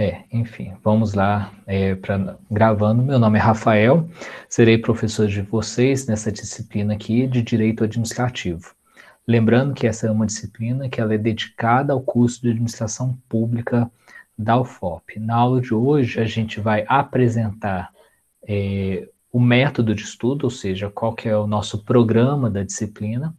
É, enfim, vamos lá é, gravando. Meu nome é Rafael, serei professor de vocês nessa disciplina aqui de Direito Administrativo. Lembrando que essa é uma disciplina que ela é dedicada ao curso de Administração Pública da UFOP. Na aula de hoje, a gente vai apresentar é, o método de estudo, ou seja, qual que é o nosso programa da disciplina,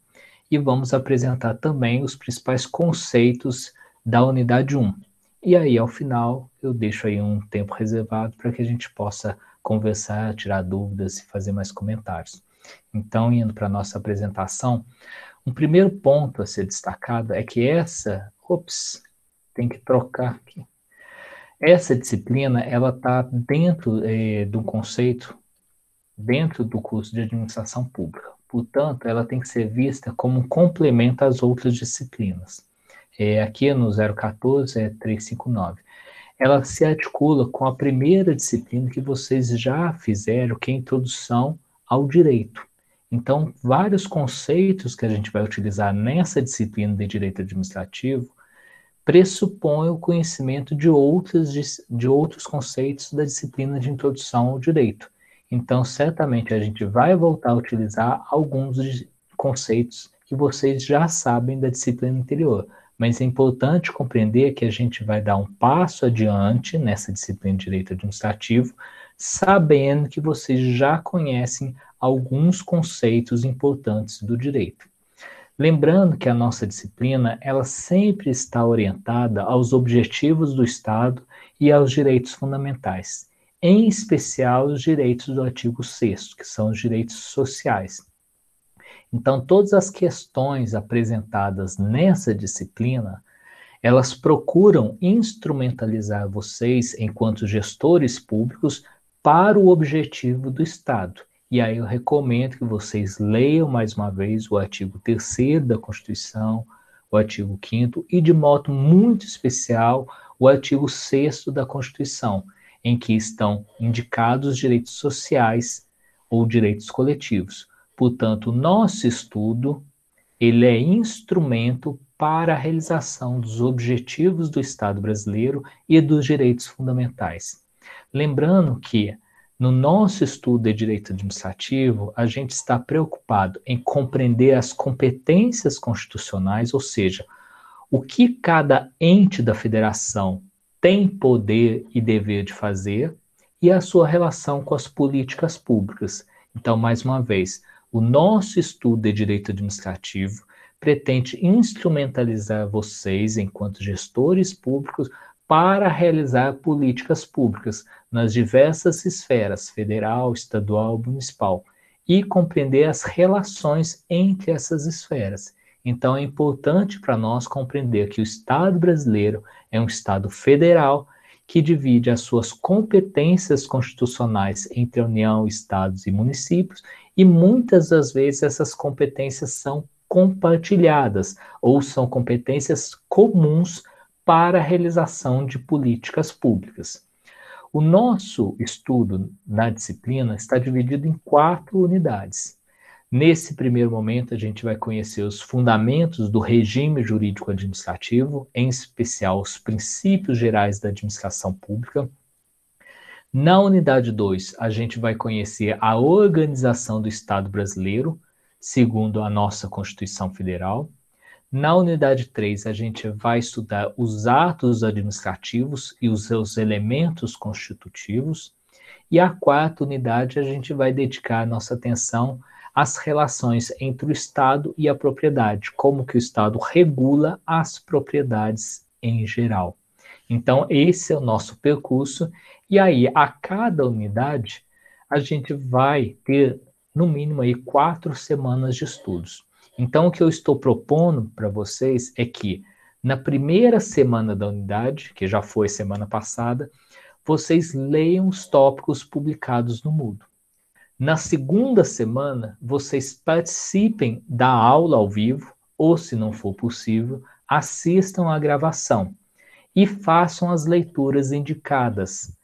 e vamos apresentar também os principais conceitos da unidade 1. E aí, ao final, eu deixo aí um tempo reservado para que a gente possa conversar, tirar dúvidas e fazer mais comentários. Então, indo para a nossa apresentação, um primeiro ponto a ser destacado é que essa, ops, tem que trocar aqui. Essa disciplina, ela está dentro é, do conceito, dentro do curso de administração pública. Portanto, ela tem que ser vista como um complemento às outras disciplinas. É, aqui no 014 é 359. Ela se articula com a primeira disciplina que vocês já fizeram, que é a introdução ao direito. Então, vários conceitos que a gente vai utilizar nessa disciplina de direito administrativo pressupõem o conhecimento de, outros de outros conceitos da disciplina de introdução ao direito. Então, certamente a gente vai voltar a utilizar alguns conceitos que vocês já sabem da disciplina anterior, mas é importante compreender que a gente vai dar um passo adiante nessa disciplina de direito administrativo, sabendo que vocês já conhecem alguns conceitos importantes do direito. Lembrando que a nossa disciplina, ela sempre está orientada aos objetivos do Estado e aos direitos fundamentais em especial os direitos do artigo 6 que são os direitos sociais. Então, todas as questões apresentadas nessa disciplina, elas procuram instrumentalizar vocês, enquanto gestores públicos, para o objetivo do Estado. E aí eu recomendo que vocês leiam mais uma vez o artigo 3 da Constituição, o artigo 5 e, de modo muito especial, o artigo 6 da Constituição, em que estão indicados direitos sociais ou direitos coletivos. Portanto, nosso estudo ele é instrumento para a realização dos objetivos do Estado brasileiro e dos direitos fundamentais. Lembrando que no nosso estudo de direito administrativo, a gente está preocupado em compreender as competências constitucionais, ou seja, o que cada ente da federação tem poder e dever de fazer e a sua relação com as políticas públicas. Então, mais uma vez, o nosso estudo de direito administrativo pretende instrumentalizar vocês, enquanto gestores públicos, para realizar políticas públicas nas diversas esferas federal, estadual, municipal e compreender as relações entre essas esferas. Então é importante para nós compreender que o Estado brasileiro é um Estado federal que divide as suas competências constitucionais entre a União, estados e municípios, e muitas das vezes essas competências são compartilhadas ou são competências comuns para a realização de políticas públicas. O nosso estudo na disciplina está dividido em quatro unidades. Nesse primeiro momento, a gente vai conhecer os fundamentos do regime jurídico administrativo, em especial os princípios gerais da administração pública. Na unidade 2, a gente vai conhecer a organização do Estado brasileiro, segundo a nossa Constituição Federal. Na unidade 3, a gente vai estudar os atos administrativos e os seus elementos constitutivos. E a quarta unidade, a gente vai dedicar nossa atenção as relações entre o Estado e a propriedade, como que o Estado regula as propriedades em geral. Então, esse é o nosso percurso, e aí, a cada unidade, a gente vai ter, no mínimo, aí, quatro semanas de estudos. Então, o que eu estou propondo para vocês é que, na primeira semana da unidade, que já foi semana passada, vocês leiam os tópicos publicados no Moodle. Na segunda semana, vocês participem da aula ao vivo, ou se não for possível, assistam à gravação e façam as leituras indicadas.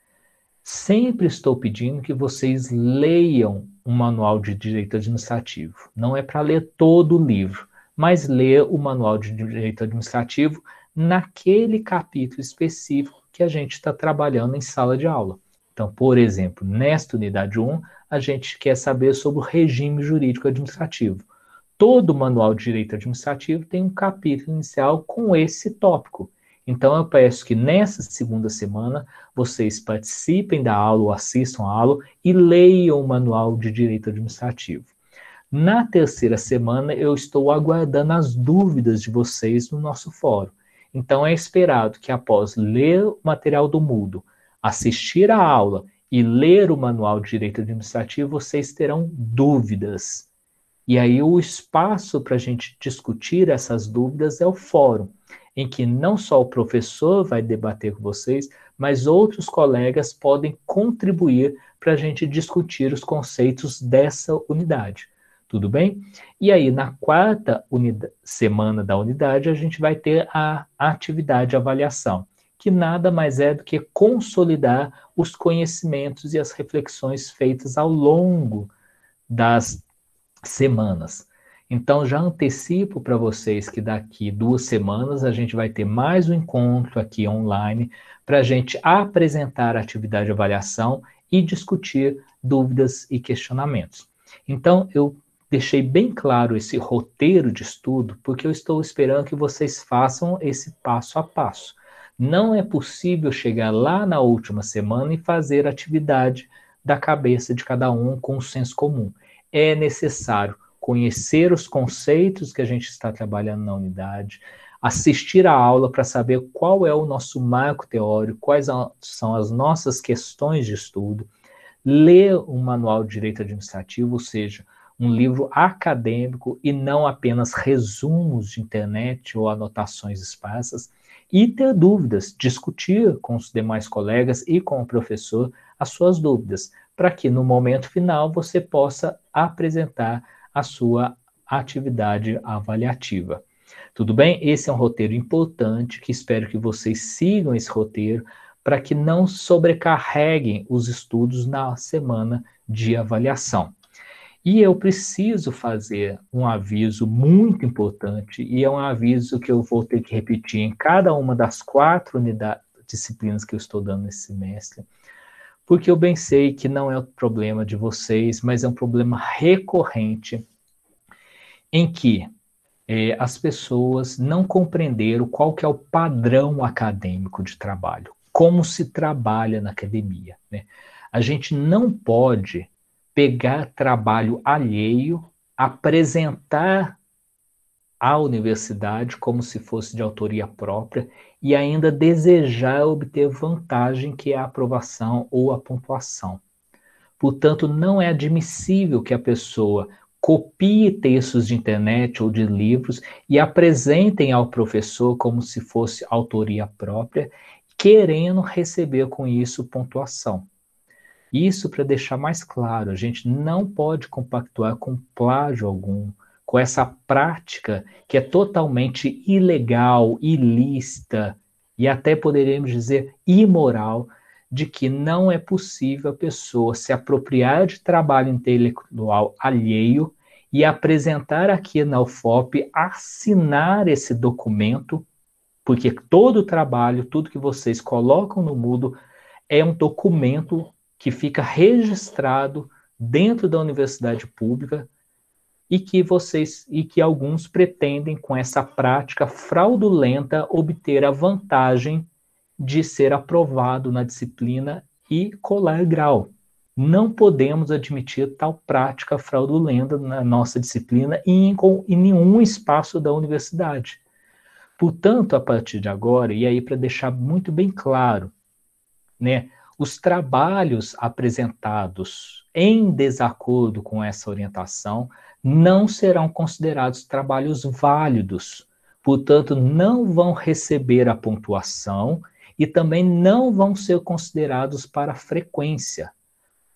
Sempre estou pedindo que vocês leiam o manual de direito administrativo. Não é para ler todo o livro, mas ler o manual de direito administrativo naquele capítulo específico que a gente está trabalhando em sala de aula. Então, por exemplo, nesta unidade 1, a gente quer saber sobre o regime jurídico administrativo. Todo manual de direito administrativo tem um capítulo inicial com esse tópico. Então, eu peço que nessa segunda semana vocês participem da aula ou assistam a aula e leiam o manual de direito administrativo. Na terceira semana, eu estou aguardando as dúvidas de vocês no nosso fórum. Então, é esperado que após ler o material do Mudo, assistir a aula e ler o manual de direito administrativo, vocês terão dúvidas. E aí, o espaço para a gente discutir essas dúvidas é o fórum, em que não só o professor vai debater com vocês, mas outros colegas podem contribuir para a gente discutir os conceitos dessa unidade. Tudo bem? E aí, na quarta semana da unidade, a gente vai ter a atividade avaliação, que nada mais é do que consolidar os conhecimentos e as reflexões feitas ao longo das semanas. Então, já antecipo para vocês que daqui duas semanas a gente vai ter mais um encontro aqui online para a gente apresentar a atividade de avaliação e discutir dúvidas e questionamentos. Então, eu deixei bem claro esse roteiro de estudo porque eu estou esperando que vocês façam esse passo a passo. Não é possível chegar lá na última semana e fazer atividade da cabeça de cada um com o senso comum. É necessário conhecer os conceitos que a gente está trabalhando na unidade, assistir a aula para saber qual é o nosso marco teórico, quais são as nossas questões de estudo, ler o manual de direito administrativo, ou seja, um livro acadêmico e não apenas resumos de internet ou anotações esparsas, e ter dúvidas, discutir com os demais colegas e com o professor as suas dúvidas, para que no momento final você possa apresentar a sua atividade avaliativa. Tudo bem? Esse é um roteiro importante que espero que vocês sigam esse roteiro para que não sobrecarreguem os estudos na semana de avaliação. E eu preciso fazer um aviso muito importante, e é um aviso que eu vou ter que repetir em cada uma das quatro disciplinas que eu estou dando nesse semestre, porque eu bem sei que não é o problema de vocês, mas é um problema recorrente em que é, as pessoas não compreenderam qual que é o padrão acadêmico de trabalho, como se trabalha na academia. Né? A gente não pode pegar trabalho alheio, apresentar à universidade como se fosse de autoria própria e ainda desejar obter vantagem que é a aprovação ou a pontuação. Portanto, não é admissível que a pessoa copie textos de internet ou de livros e apresentem ao professor como se fosse autoria própria, querendo receber com isso pontuação. Isso para deixar mais claro, a gente não pode compactuar com plágio algum, com essa prática que é totalmente ilegal, ilícita e até poderíamos dizer imoral, de que não é possível a pessoa se apropriar de trabalho intelectual alheio e apresentar aqui na UFOP, assinar esse documento, porque todo o trabalho, tudo que vocês colocam no Moodle é um documento que fica registrado dentro da universidade pública e que vocês e que alguns pretendem com essa prática fraudulenta obter a vantagem de ser aprovado na disciplina e colar grau. Não podemos admitir tal prática fraudulenta na nossa disciplina e em, em nenhum espaço da universidade. Portanto, a partir de agora, e aí para deixar muito bem claro, né, os trabalhos apresentados em desacordo com essa orientação não serão considerados trabalhos válidos, portanto, não vão receber a pontuação e também não vão ser considerados para frequência,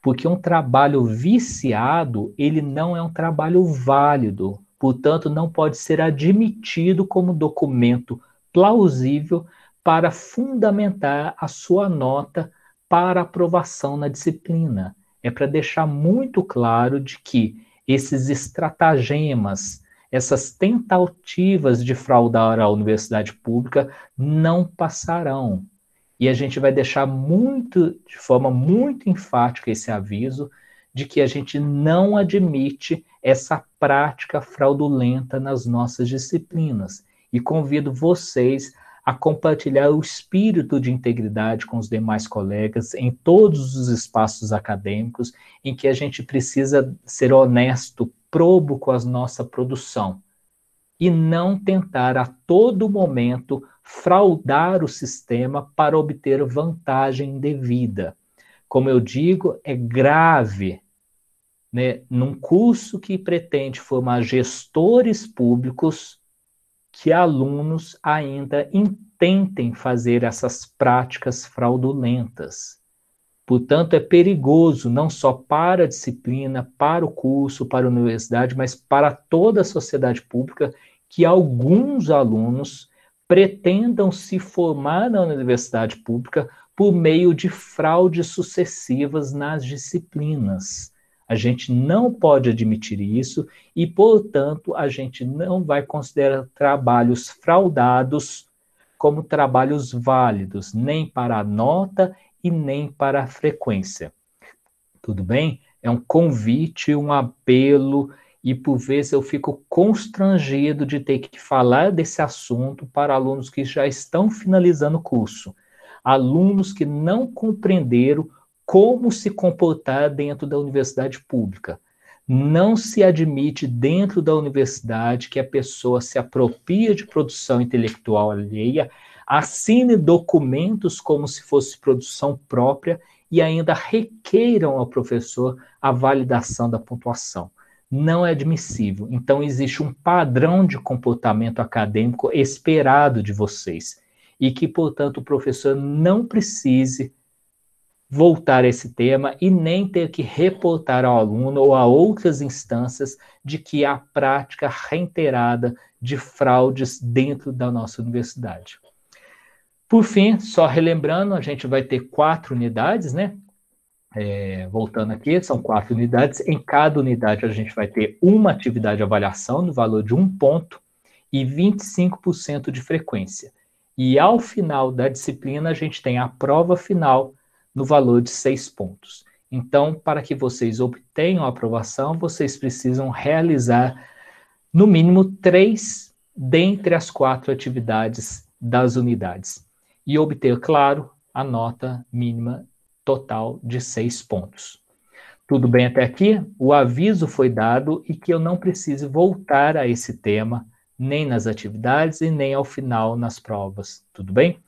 porque um trabalho viciado, ele não é um trabalho válido, portanto, não pode ser admitido como documento plausível para fundamentar a sua nota para aprovação na disciplina. É para deixar muito claro de que esses estratagemas, essas tentativas de fraudar a universidade pública não passarão. E a gente vai deixar muito, de forma muito enfática esse aviso de que a gente não admite essa prática fraudulenta nas nossas disciplinas. E convido vocês a compartilhar o espírito de integridade com os demais colegas em todos os espaços acadêmicos em que a gente precisa ser honesto, probo com a nossa produção e não tentar a todo momento fraudar o sistema para obter vantagem indevida. Como eu digo, é grave né, num curso que pretende formar gestores públicos que alunos ainda intentem fazer essas práticas fraudulentas. Portanto, é perigoso não só para a disciplina, para o curso, para a universidade, mas para toda a sociedade pública que alguns alunos pretendam se formar na universidade pública por meio de fraudes sucessivas nas disciplinas. A gente não pode admitir isso e, portanto, a gente não vai considerar trabalhos fraudados como trabalhos válidos, nem para a nota e nem para a frequência. Tudo bem? É um convite, um apelo, e por vezes eu fico constrangido de ter que falar desse assunto para alunos que já estão finalizando o curso, alunos que não compreenderam como se comportar dentro da universidade pública. Não se admite dentro da universidade que a pessoa se apropria de produção intelectual alheia, assine documentos como se fosse produção própria e ainda requeiram ao professor a validação da pontuação. Não é admissível. Então, existe um padrão de comportamento acadêmico esperado de vocês e que, portanto, o professor não precise voltar a esse tema e nem ter que reportar ao aluno ou a outras instâncias de que há prática reiterada de fraudes dentro da nossa universidade. Por fim, só relembrando, a gente vai ter quatro unidades, né? É, voltando aqui, são quatro unidades. Em cada unidade, a gente vai ter uma atividade de avaliação no valor de um ponto e 25% de frequência. E ao final da disciplina, a gente tem a prova final no valor de seis pontos. Então, para que vocês obtenham a aprovação, vocês precisam realizar no mínimo três dentre as quatro atividades das unidades e obter, claro, a nota mínima total de seis pontos. Tudo bem até aqui? O aviso foi dado e que eu não preciso voltar a esse tema, nem nas atividades e nem ao final nas provas. Tudo bem?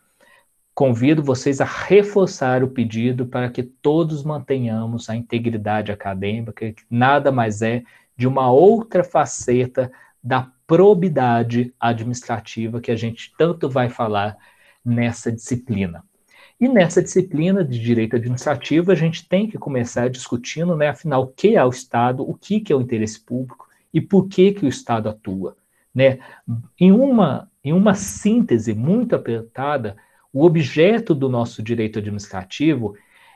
Convido vocês a reforçar o pedido para que todos mantenhamos a integridade acadêmica, que nada mais é de uma outra faceta da probidade administrativa que a gente tanto vai falar nessa disciplina. E nessa disciplina de direito administrativo, a gente tem que começar discutindo, né, afinal, o que é o Estado, o que, é o interesse público e por que, que o Estado atua. Né? Em, uma, em uma síntese muito apertada, o objeto do nosso direito administrativo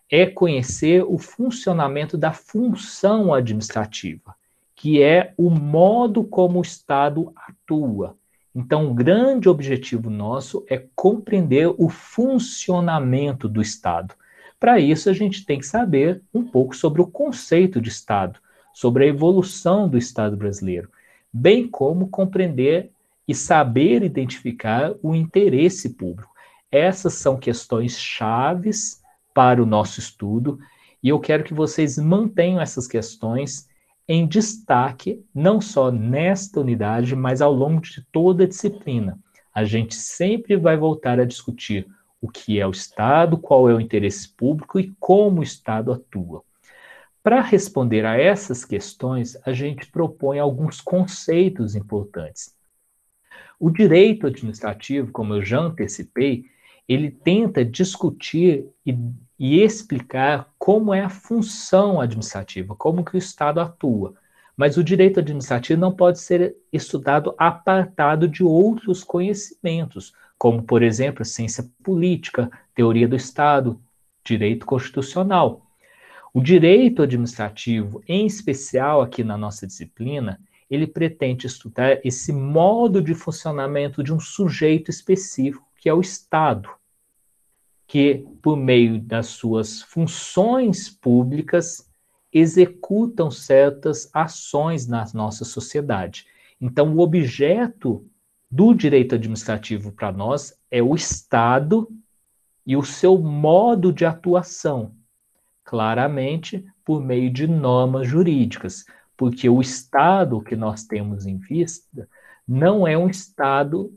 é conhecer o funcionamento da função administrativa, que é o modo como o Estado atua. Então, um grande objetivo nosso é compreender o funcionamento do Estado. Para isso, a gente tem que saber um pouco sobre o conceito de Estado, sobre a evolução do Estado brasileiro, bem como compreender e saber identificar o interesse público. Essas são questões chaves para o nosso estudo e eu quero que vocês mantenham essas questões em destaque, não só nesta unidade, mas ao longo de toda a disciplina. A gente sempre vai voltar a discutir o que é o Estado, qual é o interesse público e como o Estado atua. Para responder a essas questões, a gente propõe alguns conceitos importantes. O direito administrativo, como eu já antecipei, ele tenta discutir e, e, explicar como é a função administrativa, como que o Estado atua. Mas o direito administrativo não pode ser estudado apartado de outros conhecimentos, como, por exemplo, ciência política, teoria do Estado, direito constitucional. O direito administrativo, em especial aqui na nossa disciplina, ele pretende estudar esse modo de funcionamento de um sujeito específico que é o Estado. que, por meio das suas funções públicas, executam certas ações na nossa sociedade. Então, o objeto do direito administrativo para nós é o Estado e o seu modo de atuação, claramente por meio de normas jurídicas, porque o Estado que nós temos em vista não é um Estado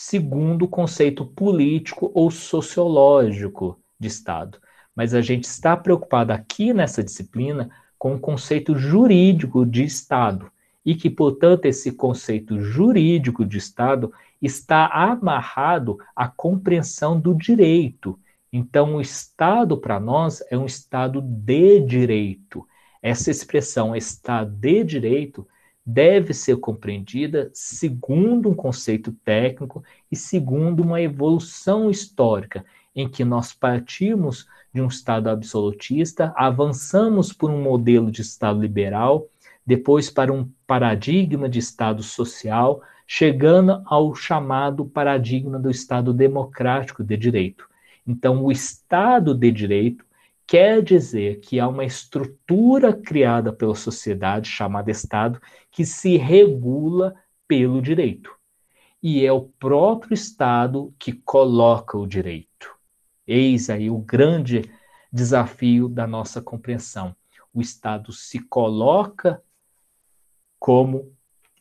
segundo o conceito político ou sociológico de Estado, mas a gente está preocupado aqui nessa disciplina com o conceito jurídico de Estado e que, portanto, esse conceito jurídico de Estado está amarrado à compreensão do direito. Então, o Estado, para nós, é um Estado de direito. Essa expressão Estado de direito deve ser compreendida segundo um conceito técnico e segundo uma evolução histórica, em que nós partimos de um Estado absolutista, avançamos por um modelo de Estado liberal, depois para um paradigma de Estado social, chegando ao chamado paradigma do Estado democrático de direito. Então, o Estado de direito quer dizer que há uma estrutura criada pela sociedade, chamada Estado, que se regula pelo direito. E é o próprio Estado que coloca o direito. Eis aí o grande desafio da nossa compreensão. O Estado se coloca como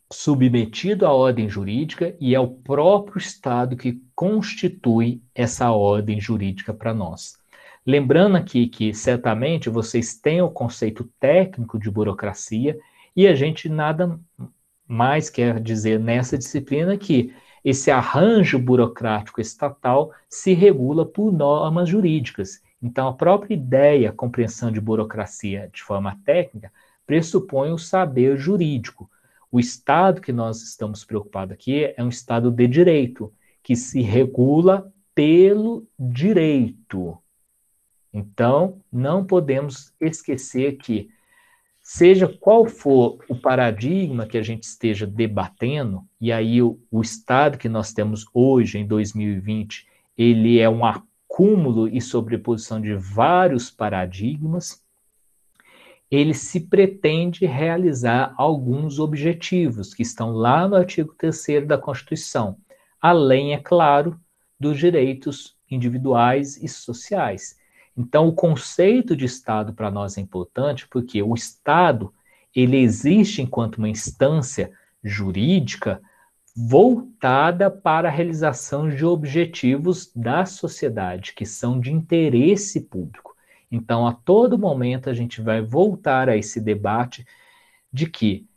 submetido à ordem jurídica e é o próprio Estado que constitui essa ordem jurídica para nós. Lembrando aqui que certamente vocês têm o conceito técnico de burocracia e a gente nada mais quer dizer nessa disciplina que esse arranjo burocrático estatal se regula por normas jurídicas. Então, a própria ideia, a compreensão de burocracia de forma técnica, pressupõe o saber jurídico, o Estado que nós estamos preocupados aqui é um Estado de direito, que se regula pelo direito. Então, não podemos esquecer que, seja qual for o paradigma que a gente esteja debatendo, e aí o, o Estado que nós temos hoje, em 2020, ele é um acúmulo e sobreposição de vários paradigmas, ele se pretende realizar alguns objetivos que estão lá no artigo 3 da Constituição, além, é claro, dos direitos individuais e sociais. Então, o conceito de Estado para nós é importante porque o Estado ele existe enquanto uma instância jurídica voltada para a realização de objetivos da sociedade, que são de interesse público. Então, a todo momento, a gente vai voltar a esse debate de que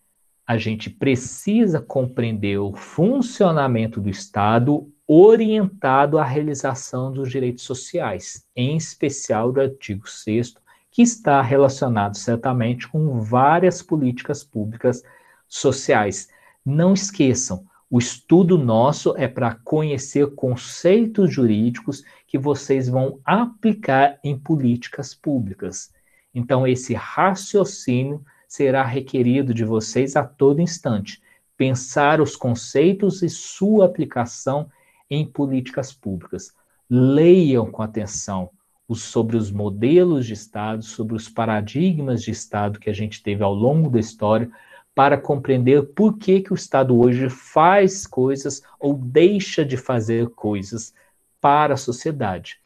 a gente precisa compreender o funcionamento do Estado orientado à realização dos direitos sociais, em especial do artigo 6 que está relacionado certamente com várias políticas públicas sociais. Não esqueçam, o estudo nosso é para conhecer conceitos jurídicos que vocês vão aplicar em políticas públicas. Então, esse raciocínio será requerido de vocês a todo instante. Pensar os conceitos e sua aplicação em políticas públicas. Leiam com atenção sobre os modelos de Estado, sobre os paradigmas de Estado que a gente teve ao longo da história, para compreender por que, que o Estado hoje faz coisas ou deixa de fazer coisas para a sociedade,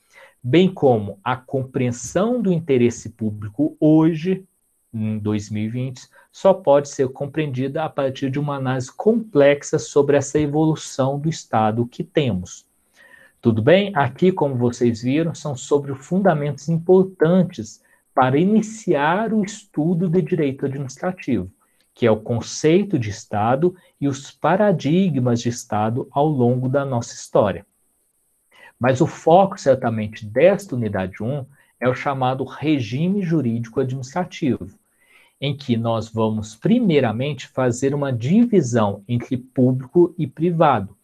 bem como a compreensão do interesse público hoje, em 2020, só pode ser compreendida a partir de uma análise complexa sobre essa evolução do Estado que temos. Tudo bem? Aqui, como vocês viram, são sobre fundamentos importantes para iniciar o estudo de direito administrativo, que é o conceito de Estado e os paradigmas de Estado ao longo da nossa história. Mas o foco, certamente, desta unidade 1 é o chamado regime jurídico administrativo, em que nós vamos, primeiramente, fazer uma divisão entre público e privado.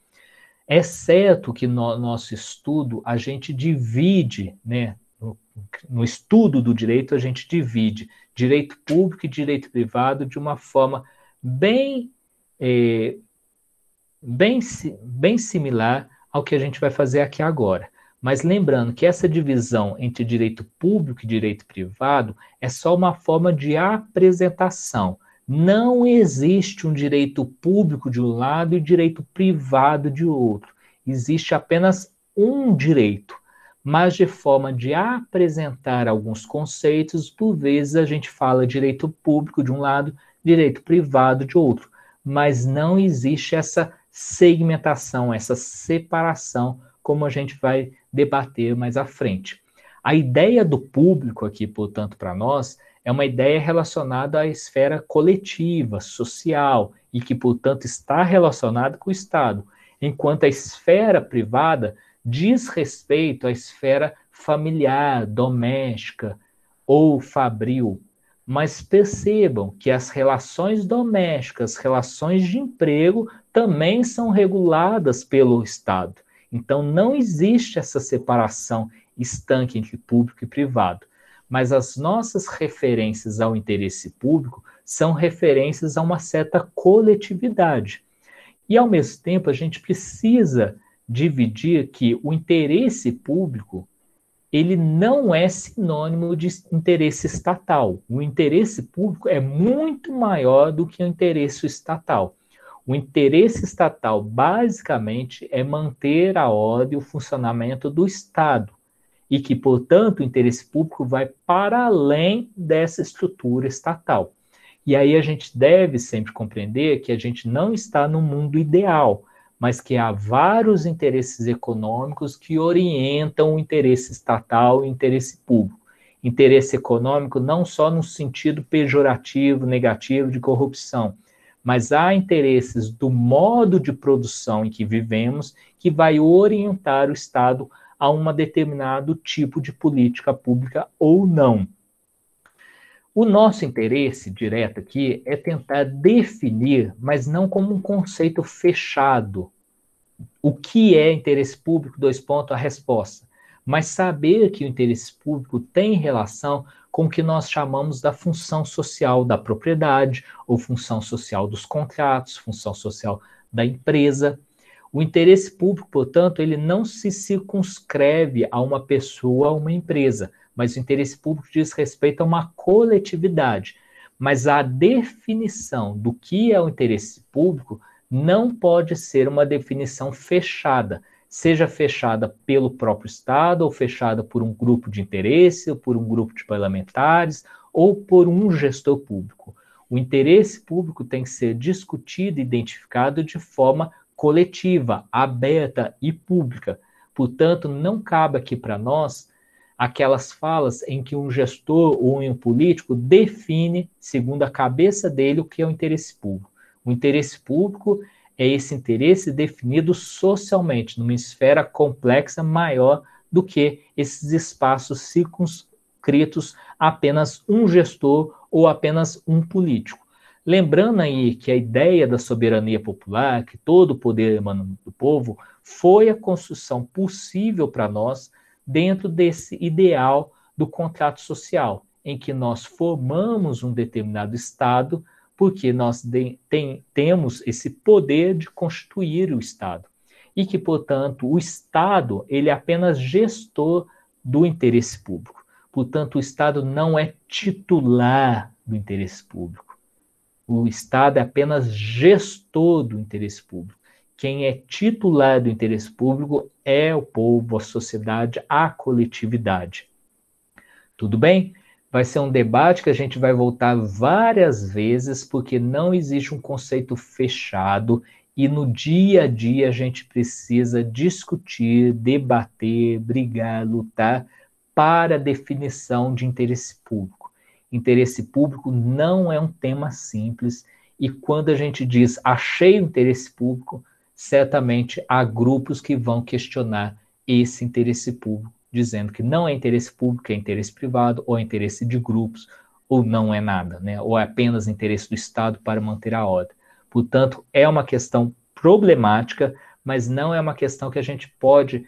É certo que no nosso estudo a gente divide, né, no, estudo do direito, a gente divide direito público e direito privado de uma forma bem, é, bem, bem similar ao que a gente vai fazer aqui agora. Mas lembrando que essa divisão entre direito público e direito privado é só uma forma de apresentação. Não existe um direito público de um lado e direito privado de outro. Existe apenas um direito, mas de forma de apresentar alguns conceitos, por vezes a gente fala direito público de um lado, direito privado de outro, mas não existe essa segmentação, essa separação, como a gente vai debater mais à frente. A ideia do público aqui, portanto, para nós, é uma ideia relacionada à esfera coletiva, social, e que, portanto, está relacionada com o Estado, enquanto a esfera privada diz respeito à esfera familiar, doméstica ou fabril. Mas percebam que as relações domésticas, relações de emprego, também são reguladas pelo Estado. Então, não existe essa separação estanque entre público e privado. Mas as nossas referências ao interesse público são referências a uma certa coletividade. E, ao mesmo tempo, a gente precisa dividir que o interesse público ele não é sinônimo de interesse estatal. O interesse público é muito maior do que o interesse estatal. O interesse estatal, basicamente, é manter a ordem e o funcionamento do Estado, e que, portanto, o interesse público vai para além dessa estrutura estatal. E aí a gente deve sempre compreender que a gente não está no mundo ideal, mas que há vários interesses econômicos que orientam o interesse estatal e o interesse público. Interesse econômico não só no sentido pejorativo, negativo de corrupção, mas há interesses do modo de produção em que vivemos que vai orientar o Estado a um determinado tipo de política pública ou não. O nosso interesse direto aqui é tentar definir, mas não como um conceito fechado, o que é interesse público, dois pontos, a resposta. Mas saber que o interesse público tem relação com o que nós chamamos da função social da propriedade, ou função social dos contratos, função social da empresa. O interesse público, portanto, ele não se circunscreve a uma pessoa, a uma empresa, mas o interesse público diz respeito a uma coletividade. Mas a definição do que é o interesse público não pode ser uma definição fechada, seja fechada pelo próprio Estado, ou fechada por um grupo de interesse, ou por um grupo de parlamentares, ou por um gestor público. O interesse público tem que ser discutido e identificado de forma coletiva, aberta e pública. Portanto, não cabe aqui para nós aquelas falas em que um gestor ou um político define, segundo a cabeça dele, o que é o interesse público. O interesse público é esse interesse definido socialmente, numa esfera complexa maior do que esses espaços circunscritos a apenas um gestor ou apenas um político. Lembrando aí que a ideia da soberania popular, que todo o poder emana do povo, foi a construção possível para nós dentro desse ideal do contrato social, em que nós formamos um determinado Estado porque nós de, tem, temos esse poder de constituir o Estado e que, portanto, o Estado ele é apenas gestor do interesse público. Portanto, o Estado não é titular do interesse público. O Estado é apenas gestor do interesse público. Quem é titular do interesse público é o povo, a sociedade, a coletividade. Tudo bem? Vai ser um debate que a gente vai voltar várias vezes, porque não existe um conceito fechado e no dia a dia a gente precisa discutir, debater, brigar, lutar para a definição de interesse público. Interesse público não é um tema simples e quando a gente diz achei interesse público, certamente há grupos que vão questionar esse interesse público dizendo que não é interesse público, é interesse privado, ou é interesse de grupos, ou não é nada, né? ou é apenas interesse do Estado para manter a ordem. Portanto, é uma questão problemática, mas não é uma questão que a gente pode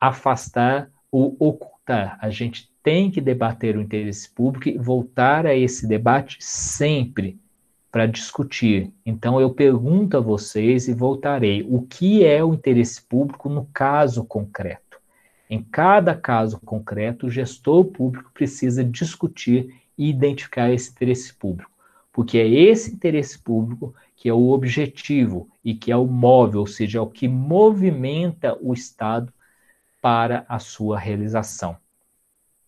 afastar ou ocultar. A gente tem que debater o interesse público e voltar a esse debate sempre para discutir. Então, eu pergunto a vocês e voltarei: o que é o interesse público no caso concreto? Em cada caso concreto, o gestor público precisa discutir e identificar esse interesse público, porque é esse interesse público que é o objetivo e que é o móvel, ou seja, é o que movimenta o Estado para a sua realização.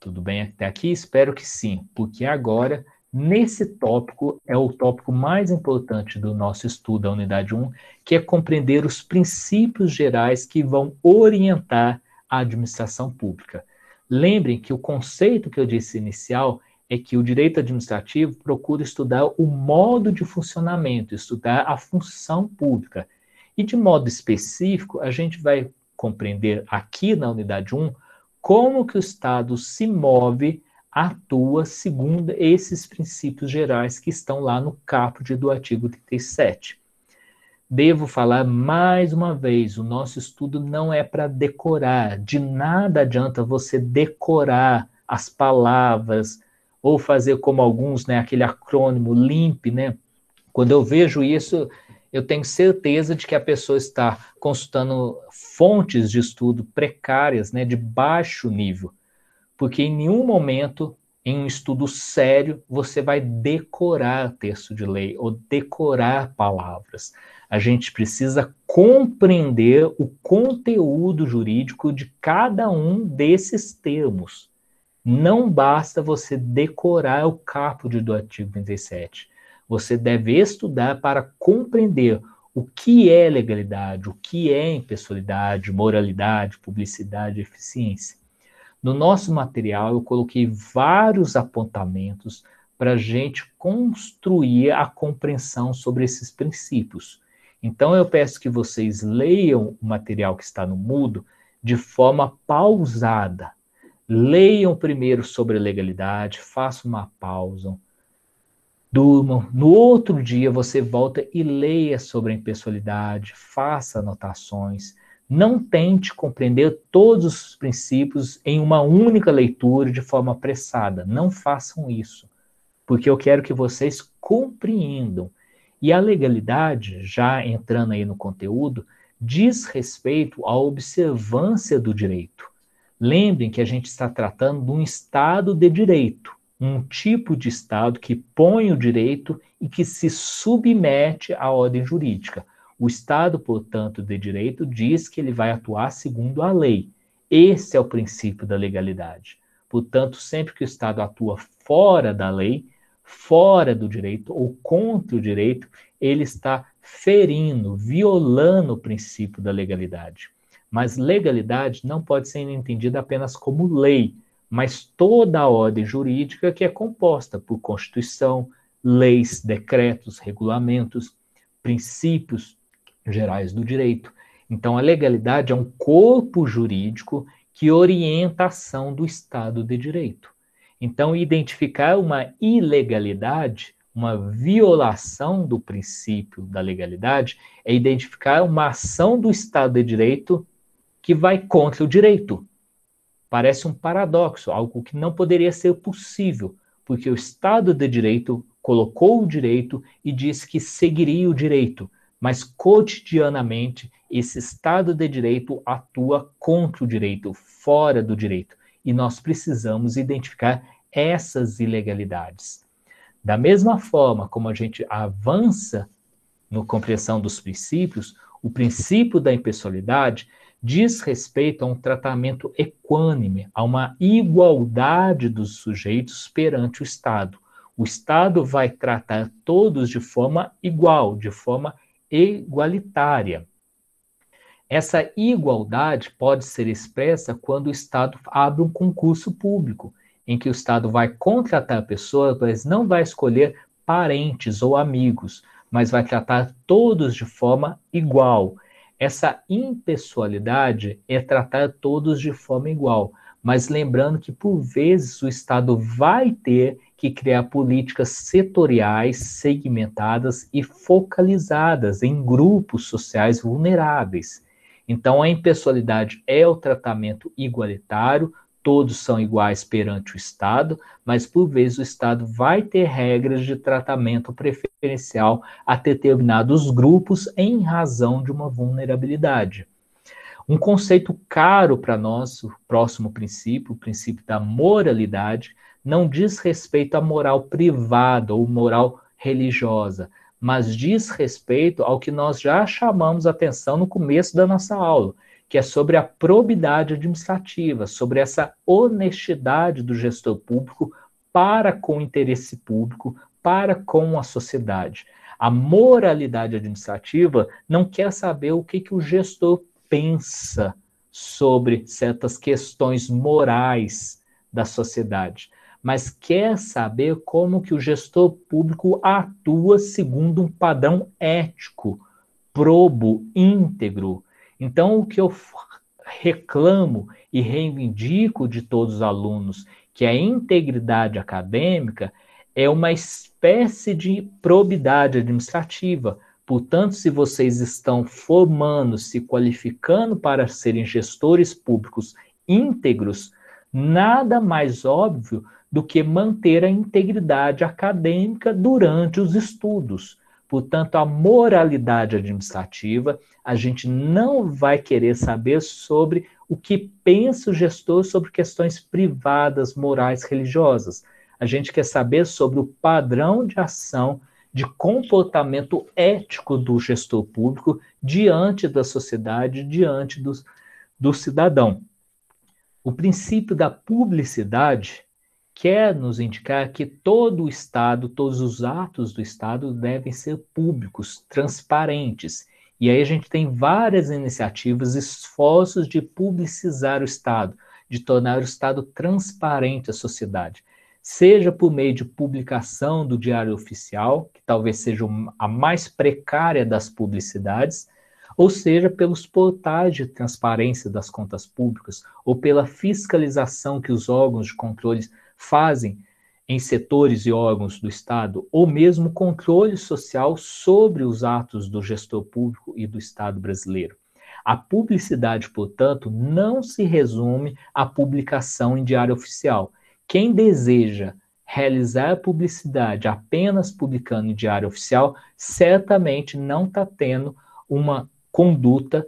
Tudo bem até aqui? Espero que sim, porque agora, nesse tópico, é o tópico mais importante do nosso estudo da Unidade 1, que é compreender os princípios gerais que vão orientar a administração pública. Lembrem que o conceito que eu disse inicial é que o direito administrativo procura estudar o modo de funcionamento, estudar a função pública. E de modo específico, a gente vai compreender aqui na unidade 1 como que o Estado se move, atua segundo esses princípios gerais que estão lá no caput do artigo 37. Devo falar mais uma vez, o nosso estudo não é para decorar, de nada adianta você decorar as palavras ou fazer como alguns, né, aquele acrônimo LIMP, né? Quando eu vejo isso, eu tenho certeza de que a pessoa está consultando fontes de estudo precárias, né, de baixo nível, porque em nenhum momento, em um estudo sério, você vai decorar texto de lei ou decorar palavras. A gente precisa compreender o conteúdo jurídico de cada um desses termos. Não basta você decorar o caput do artigo 37. Você deve estudar para compreender o que é legalidade, o que é impessoalidade, moralidade, publicidade, eficiência. No nosso material, eu coloquei vários apontamentos para a gente construir a compreensão sobre esses princípios. Então, eu peço que vocês leiam o material que está no Mudo de forma pausada. Leiam primeiro sobre legalidade, façam uma pausa, durmam. No outro dia você volta e leia sobre a impessoalidade, faça anotações. Não tente compreender todos os princípios em uma única leitura de forma apressada. Não façam isso, porque eu quero que vocês compreendam. E a legalidade, já entrando aí no conteúdo, diz respeito à observância do direito. Lembrem que a gente está tratando de um Estado de direito um tipo de Estado que põe o direito e que se submete à ordem jurídica. O Estado, portanto, de direito diz que ele vai atuar segundo a lei. Esse é o princípio da legalidade. Portanto, sempre que o Estado atua fora da lei, fora do direito ou contra o direito, ele está ferindo, violando o princípio da legalidade. Mas legalidade não pode ser entendida apenas como lei, mas toda a ordem jurídica que é composta por Constituição, leis, decretos, regulamentos, princípios gerais do direito. Então, a legalidade é um corpo jurídico que orienta a ação do Estado de Direito. Então, identificar uma ilegalidade, uma violação do princípio da legalidade, é identificar uma ação do Estado de Direito que vai contra o direito, Parece um paradoxo, algo que não poderia ser possível, porque o Estado de Direito colocou o direito e disse que seguiria o direito, mas cotidianamente esse Estado de Direito atua contra o direito, fora do direito, e nós precisamos identificar essas ilegalidades. Da mesma forma como a gente avança no compreensão dos princípios, o princípio da impessoalidade diz respeito a um tratamento equânime, a uma igualdade dos sujeitos perante o Estado. O Estado vai tratar todos de forma igual, de forma igualitária. Essa igualdade pode ser expressa quando o Estado abre um concurso público, em que o Estado vai contratar pessoas, mas não vai escolher parentes ou amigos, mas vai tratar todos de forma igual. Essa impessoalidade é tratar todos de forma igual, mas lembrando que por vezes o Estado vai ter que criar políticas setoriais, segmentadas e focalizadas em grupos sociais vulneráveis. Então, a impessoalidade é o tratamento igualitário, todos são iguais perante o Estado, mas por vezes o Estado vai ter regras de tratamento preferencial a determinados grupos em razão de uma vulnerabilidade. Um conceito caro para nós, o próximo princípio, o princípio da moralidade, não diz respeito à moral privada ou moral religiosa, mas diz respeito ao que nós já chamamos atenção no começo da nossa aula, que é sobre a probidade administrativa, sobre essa honestidade do gestor público para com o interesse público, para com a sociedade. A moralidade administrativa não quer saber o que, que o gestor pensa sobre certas questões morais da sociedade, mas quer saber como que o gestor público atua segundo um padrão ético, probo, íntegro. Então, o que eu reclamo e reivindico de todos os alunos, que a integridade acadêmica é uma espécie de probidade administrativa. Portanto, se vocês estão formando, se qualificando para serem gestores públicos íntegros, nada mais óbvio do que manter a integridade acadêmica durante os estudos. Portanto, a moralidade administrativa, a gente não vai querer saber sobre o que pensa o gestor sobre questões privadas, morais, religiosas. A gente quer saber sobre o padrão de ação, de comportamento ético do gestor público diante da sociedade, diante do, do cidadão. O princípio da publicidade quer nos indicar que todo o Estado, todos os atos do Estado devem ser públicos, transparentes. E aí a gente tem várias iniciativas, esforços de publicizar o Estado, de tornar o Estado transparente à sociedade seja por meio de publicação do Diário Oficial, que talvez seja a mais precária das publicidades, ou seja pelos portais de transparência das contas públicas, ou pela fiscalização que os órgãos de controle fazem em setores e órgãos do Estado, ou mesmo controle social sobre os atos do gestor público e do Estado brasileiro. A publicidade, portanto, não se resume à publicação em diário oficial, quem deseja realizar publicidade apenas publicando em diário oficial, certamente não está tendo uma conduta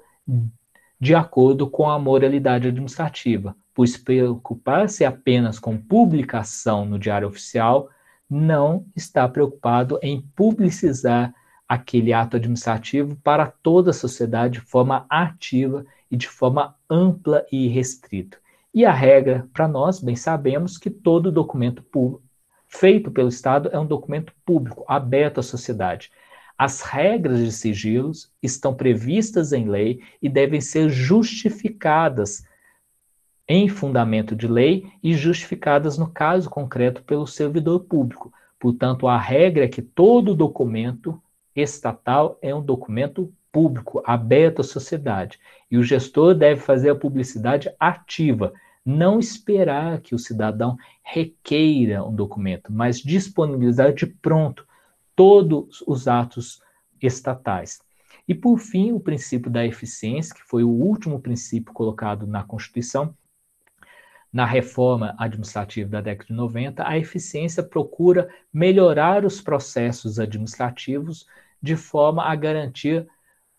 de acordo com a moralidade administrativa, pois preocupar-se apenas com publicação no diário oficial não está preocupado em publicizar aquele ato administrativo para toda a sociedade de forma ativa e de forma ampla e restrita. E a regra, para nós, bem sabemos que todo documento público, feito pelo Estado é um documento público, aberto à sociedade. As regras de sigilos estão previstas em lei e devem ser justificadas em fundamento de lei e justificadas no caso concreto pelo servidor público. Portanto, a regra é que todo documento estatal é um documento público, aberto à sociedade. E o gestor deve fazer a publicidade ativa, não esperar que o cidadão requeira um documento, mas disponibilizar de pronto todos os atos estatais. E, por fim, o princípio da eficiência, que foi o último princípio colocado na Constituição, na reforma administrativa da década de 90, a eficiência procura melhorar os processos administrativos de forma a garantir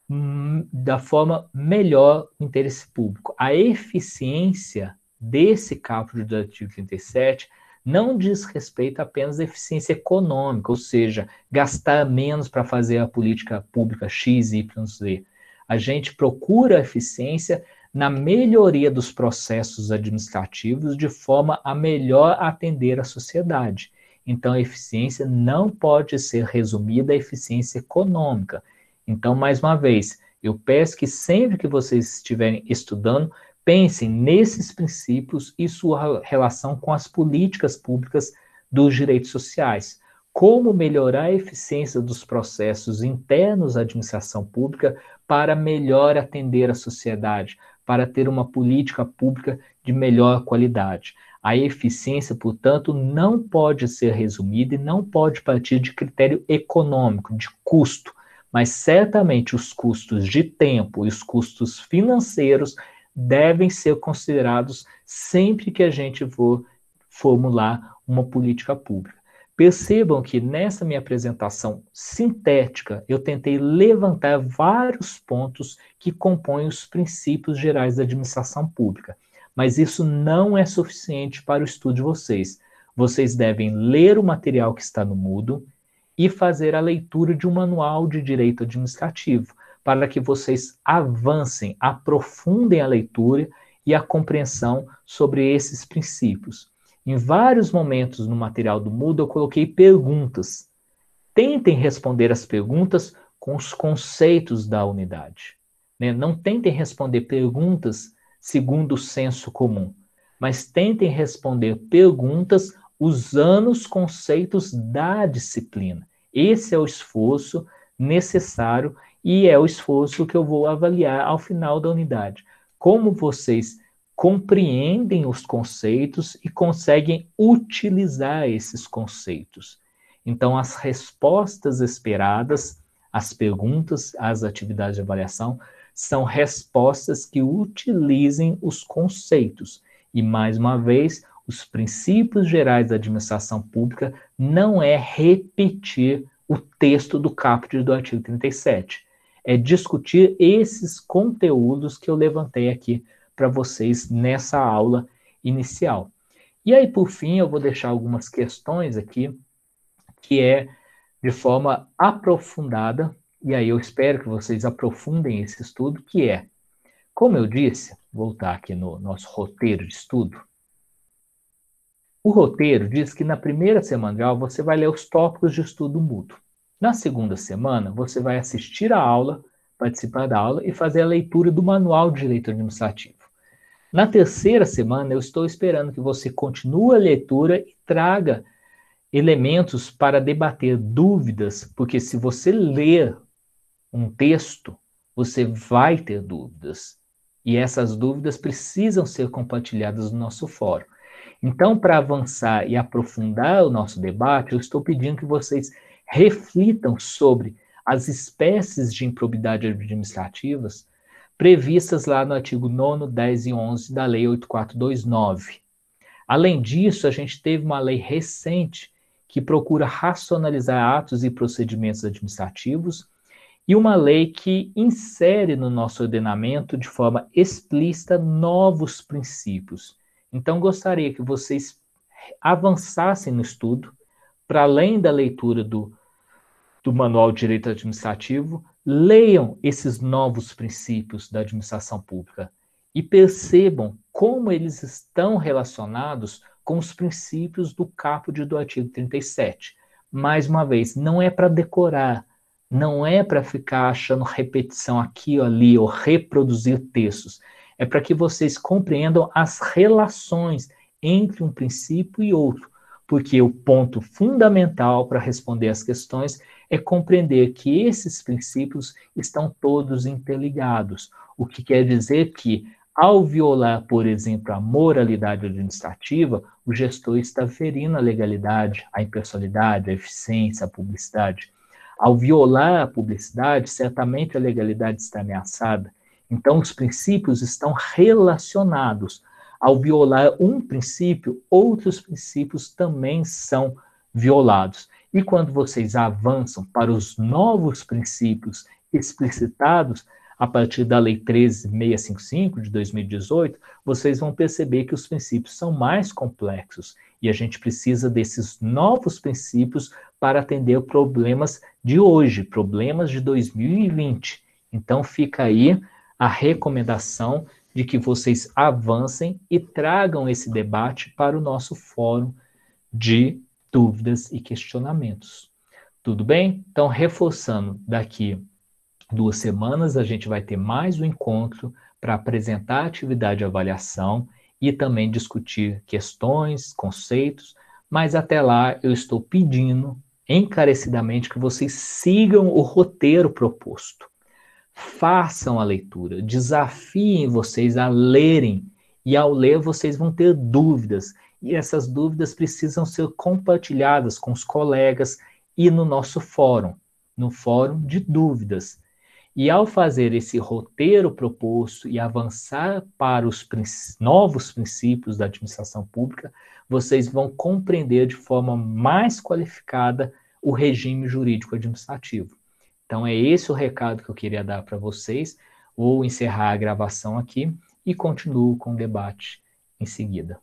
hum, da forma melhor o interesse público. A eficiência desse caput do artigo 37 não diz respeito apenas à eficiência econômica, ou seja, gastar menos para fazer a política pública X, Y, Z. A gente procura eficiência na melhoria dos processos administrativos de forma a melhor atender a sociedade. Então, a eficiência não pode ser resumida à eficiência econômica. Então, mais uma vez, eu peço que sempre que vocês estiverem estudando, Pensem nesses princípios e sua relação com as políticas públicas dos direitos sociais. Como melhorar a eficiência dos processos internos da administração pública para melhor atender a sociedade, para ter uma política pública de melhor qualidade. A eficiência, portanto, não pode ser resumida e não pode partir de critério econômico, de custo, mas certamente os custos de tempo e os custos financeiros devem ser considerados sempre que a gente for formular uma política pública. Percebam que nessa minha apresentação sintética, eu tentei levantar vários pontos que compõem os princípios gerais da administração pública. Mas isso não é suficiente para o estudo de vocês. Vocês devem ler o material que está no Moodle e fazer a leitura de um manual de direito administrativo, para que vocês avancem, aprofundem a leitura e a compreensão sobre esses princípios. Em vários momentos no material do Moodle eu coloquei perguntas. Tentem responder as perguntas com os conceitos da unidade. Né? Não tentem responder perguntas segundo o senso comum, mas tentem responder perguntas usando os conceitos da disciplina. Esse é o esforço necessário e é o esforço que eu vou avaliar ao final da unidade. Como vocês compreendem os conceitos e conseguem utilizar esses conceitos. Então, as respostas esperadas, as perguntas, as atividades de avaliação, são respostas que utilizem os conceitos. E, mais uma vez, os princípios gerais da administração pública não é repetir o texto do caput do artigo 37. É discutir esses conteúdos que eu levantei aqui para vocês nessa aula inicial. E aí, por fim, eu vou deixar algumas questões aqui, que é de forma aprofundada, e aí eu espero que vocês aprofundem esse estudo, que é, como eu disse, voltar aqui no nosso roteiro de estudo. O roteiro diz que na primeira semana de aula você vai ler os tópicos de estudo mútuo. Na segunda semana, você vai assistir a aula, participar da aula e fazer a leitura do Manual de Direito Administrativo. Na terceira semana, eu estou esperando que você continue a leitura e traga elementos para debater dúvidas, porque se você ler um texto, você vai ter dúvidas. E essas dúvidas precisam ser compartilhadas no nosso fórum. Então, para avançar e aprofundar o nosso debate, eu estou pedindo que vocês reflitam sobre as espécies de improbidade administrativas previstas lá no artigo 9, 10 e 11 da Lei 8429. Além disso, a gente teve uma lei recente que procura racionalizar atos e procedimentos administrativos e uma lei que insere no nosso ordenamento de forma explícita novos princípios. Então, gostaria que vocês avançassem no estudo, para além da leitura do, do Manual de Direito Administrativo, Leiam esses novos princípios da administração pública e percebam como eles estão relacionados com os princípios do caput do artigo 37. Mais uma vez, não é para decorar, não é para ficar achando repetição aqui ou ali ou reproduzir textos. É para que vocês compreendam as relações entre um princípio e outro, porque o ponto fundamental para responder as questões é compreender que esses princípios estão todos interligados, o que quer dizer que, ao violar, por exemplo, a moralidade administrativa, o gestor está ferindo a legalidade, a impessoalidade, a eficiência, a publicidade. Ao violar a publicidade, certamente a legalidade está ameaçada. Então, os princípios estão relacionados. Ao violar um princípio, outros princípios também são violados. E quando vocês avançam para os novos princípios explicitados a partir da Lei 13655 de 2018, vocês vão perceber que os princípios são mais complexos e a gente precisa desses novos princípios para atender problemas de hoje, problemas de 2020. Então fica aí a recomendação de que vocês avancem e tragam esse debate para o nosso fórum de dúvidas e questionamentos. Tudo bem? Então, reforçando, daqui duas semanas a gente vai ter mais um encontro para apresentar a atividade de avaliação e também discutir questões, conceitos, mas até lá eu estou pedindo encarecidamente que vocês sigam o roteiro proposto. Façam a leitura, desafiem vocês a lerem, e ao ler vocês vão ter dúvidas, e essas dúvidas precisam ser compartilhadas com os colegas e no nosso fórum, no fórum de dúvidas. E ao fazer esse roteiro proposto e avançar para os novos princípios da administração pública, vocês vão compreender de forma mais qualificada o regime jurídico administrativo. Então, é esse o recado que eu queria dar para vocês. Vou encerrar a gravação aqui e continuo com o debate em seguida.